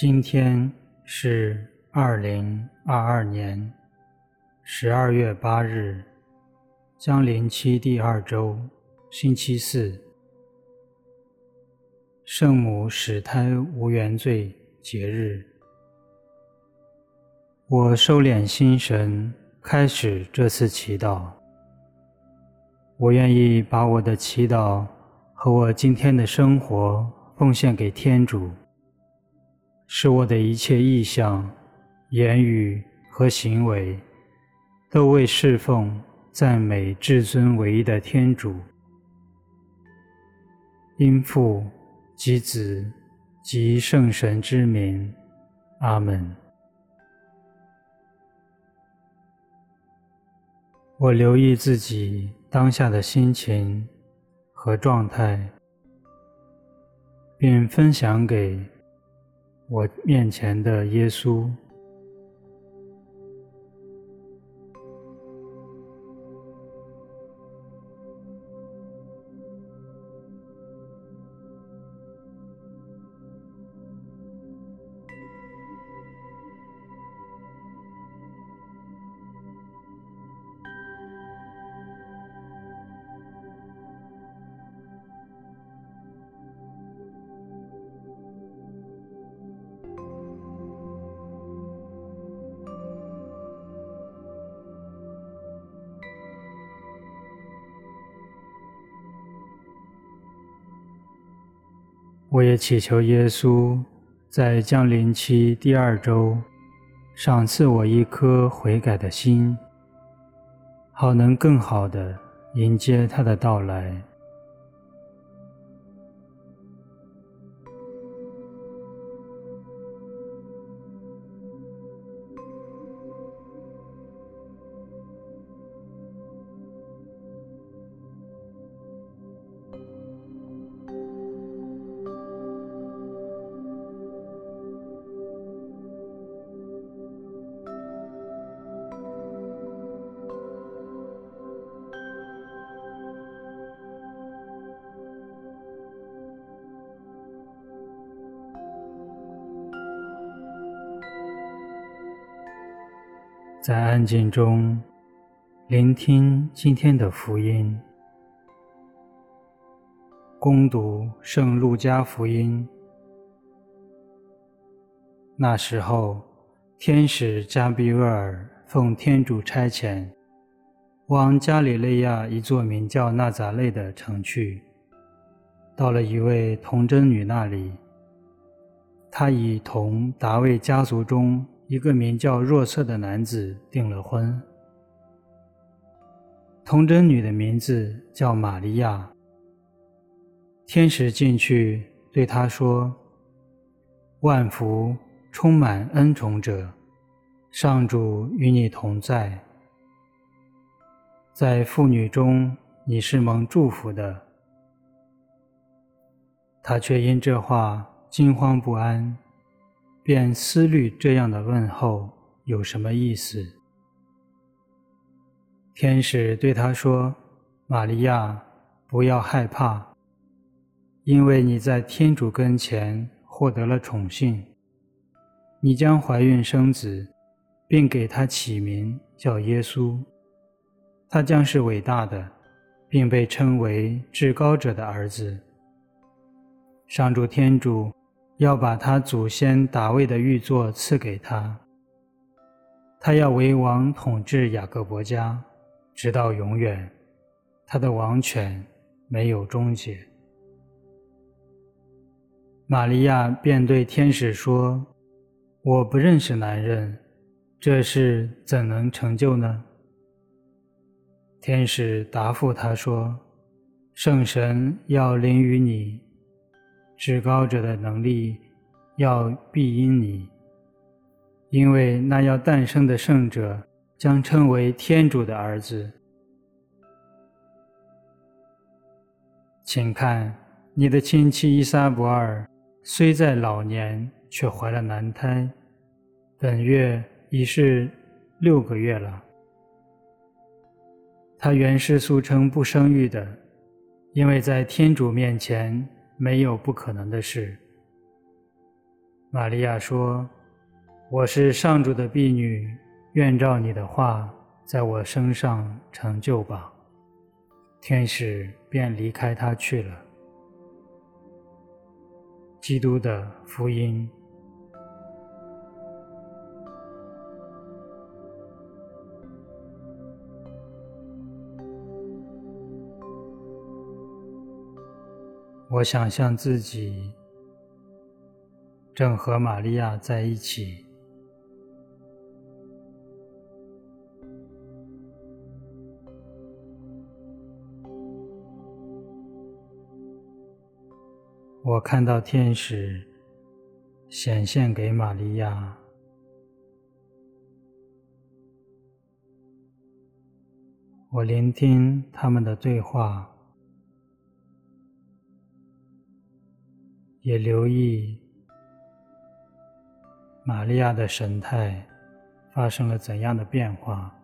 今天是二零二二年十二月八日，将临期第二周，星期四，圣母使胎无原罪节日。我收敛心神，开始这次祈祷。我愿意把我的祈祷和我今天的生活奉献给天主。使我的一切意向、言语和行为，都为侍奉、赞美至尊唯一的天主。因父及子及圣神之名，阿门。我留意自己当下的心情和状态，并分享给。我面前的耶稣。我也祈求耶稣在降临期第二周，赏赐我一颗悔改的心，好能更好的迎接他的到来。在安静中，聆听今天的福音。恭读圣路加福音。那时候，天使加俾额尔奉天主差遣，往加里肋亚一座名叫纳匝肋的城去，到了一位童贞女那里，她已同达味家族中。一个名叫若瑟的男子订了婚。童贞女的名字叫玛利亚。天使进去对她说：“万福，充满恩宠者，上主与你同在。在妇女中你是蒙祝福的。”她却因这话惊慌不安。便思虑这样的问候有什么意思。天使对他说：“玛利亚，不要害怕，因为你在天主跟前获得了宠幸，你将怀孕生子，并给他起名叫耶稣。他将是伟大的，并被称为至高者的儿子。上主天主。”要把他祖先大卫的玉座赐给他，他要为王统治雅各伯家，直到永远，他的王权没有终结。玛利亚便对天使说：“我不认识男人，这事怎能成就呢？”天使答复他说：“圣神要临于你。”至高者的能力要庇荫你，因为那要诞生的圣者将称为天主的儿子。请看，你的亲戚依撒伯尔虽在老年，却怀了男胎，本月已是六个月了。她原是素称不生育的，因为在天主面前。没有不可能的事。玛利亚说：“我是上主的婢女，愿照你的话，在我身上成就吧。”天使便离开她去了。基督的福音。我想象自己正和玛利亚在一起，我看到天使显现给玛利亚，我聆听他们的对话。也留意玛利亚的神态发生了怎样的变化。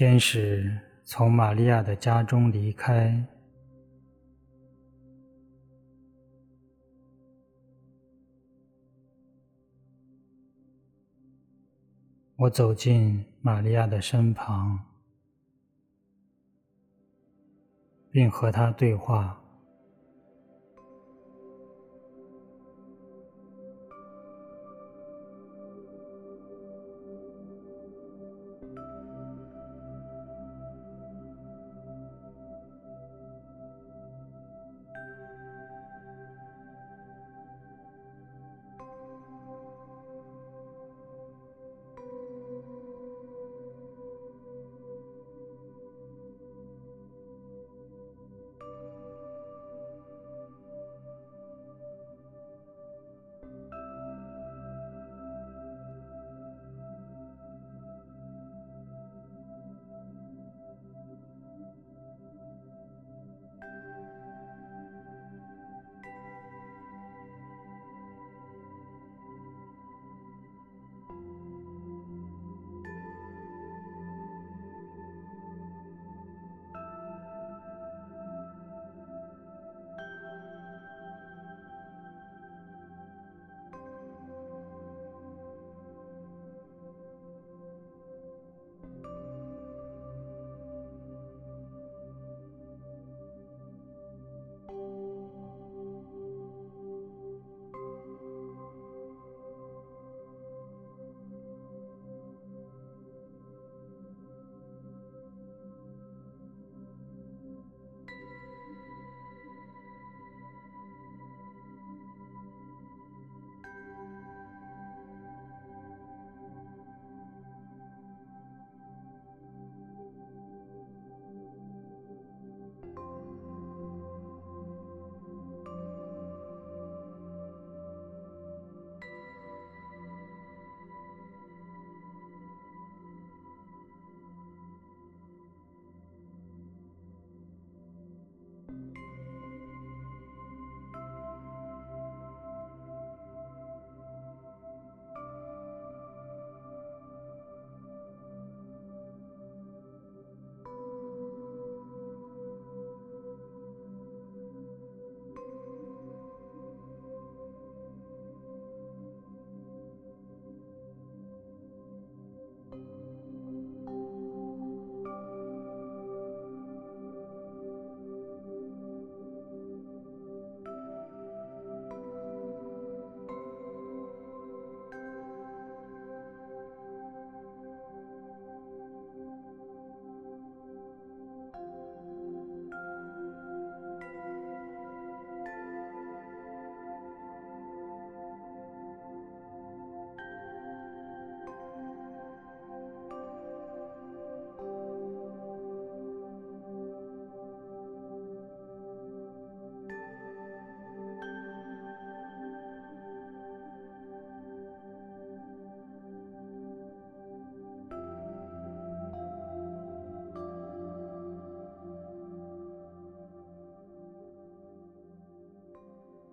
天使从玛利亚的家中离开，我走进玛利亚的身旁，并和她对话。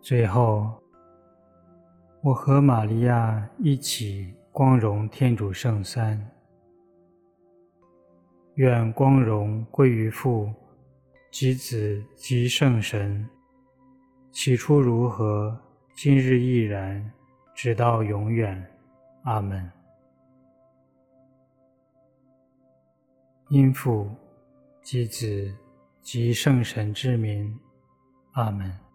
最后，我和玛利亚一起光荣天主圣三。愿光荣归于父及子及圣神，起初如何，今日亦然，直到永远。阿门。因父及子及圣神之名。阿门。